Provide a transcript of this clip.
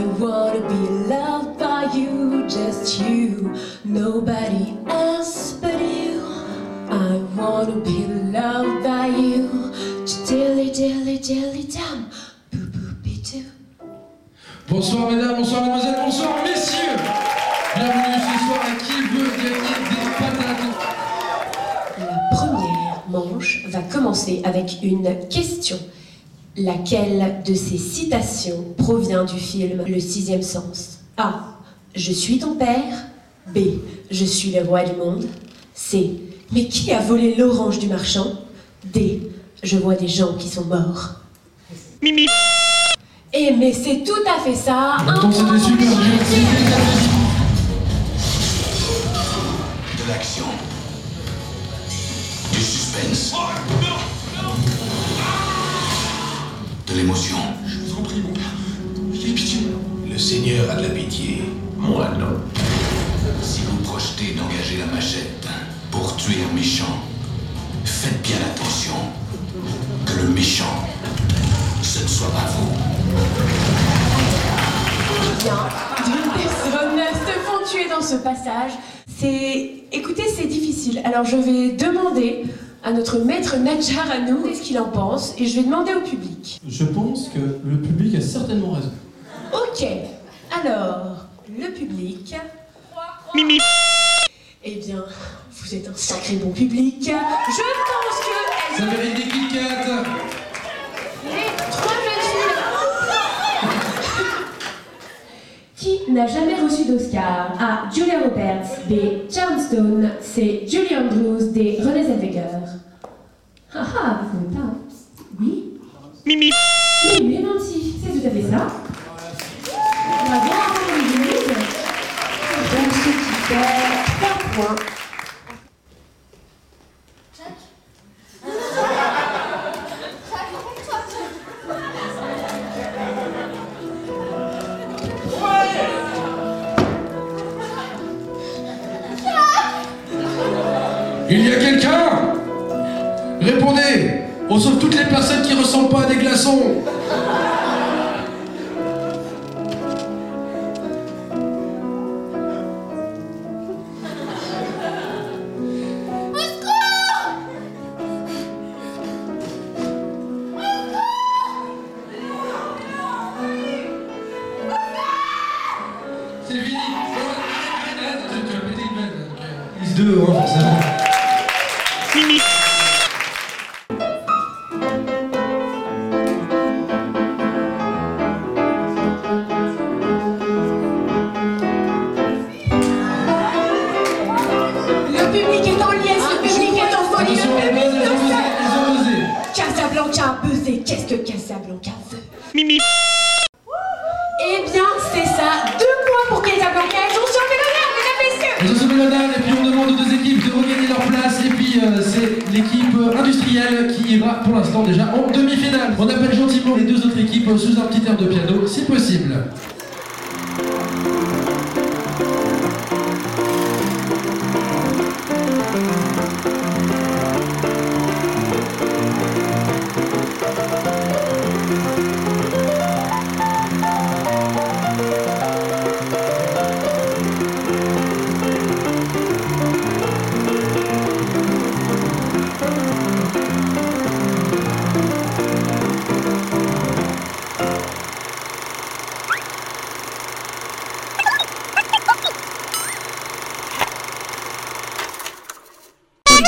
I wanna be loved by you, just you, nobody else but you. I wanna be loved by you, dilly dilly dilly dum, boo boo be doo. Bonsoir mesdames, bonsoir mesdemoiselles, bonsoir messieurs Bienvenue ce soir à qui veut gagner des patates? La première manche va commencer avec une question. Laquelle de ces citations provient du film Le sixième sens? A. Je suis ton père. B. Je suis le roi du monde. C. Mais qui a volé l'orange du marchand? D. Je vois des gens qui sont morts. Mimi. Eh mais c'est tout à fait ça. Un Attends, point Seigneur a de la pitié. Moi non. Si vous projetez d'engager la machette pour tuer un méchant, faites bien attention que le méchant, ce ne soit pas vous. bien. Deux personnes se font tuer dans ce passage. C'est. Écoutez, c'est difficile. Alors je vais demander à notre maître Nadjar à nous ce qu'il en pense et je vais demander au public. Je pense que le public a certainement raison. Ok. Alors, le public. Mimi. Eh bien, vous êtes un sacré bon public. Je pense que Ça mérite des Kit les trois jeunes filles. Qui n'a jamais reçu d'Oscar? A. Julia Roberts, B. Sharon Stone, C. Julie Andrews, D. Renée Zellweger. Ah ah, vous savez pas. Oui Mimi Oui, Il y a quelqu'un Répondez On sauve toutes les personnes qui ressemblent pas à des glaçons C'est fini euh, Lise 2, hein, forcément. Qu'est-ce que veut Mimi. Eh bien, c'est ça. Deux points pour Casablanca. Elles ont sauvé l'honneur, mesdames, messieurs. Elles ont sauvé l'honneur et puis on demande aux deux équipes de regagner leur place et puis euh, c'est l'équipe industrielle qui ira pour l'instant déjà en demi-finale. On appelle gentiment les deux autres équipes sous un petit air de piano si possible.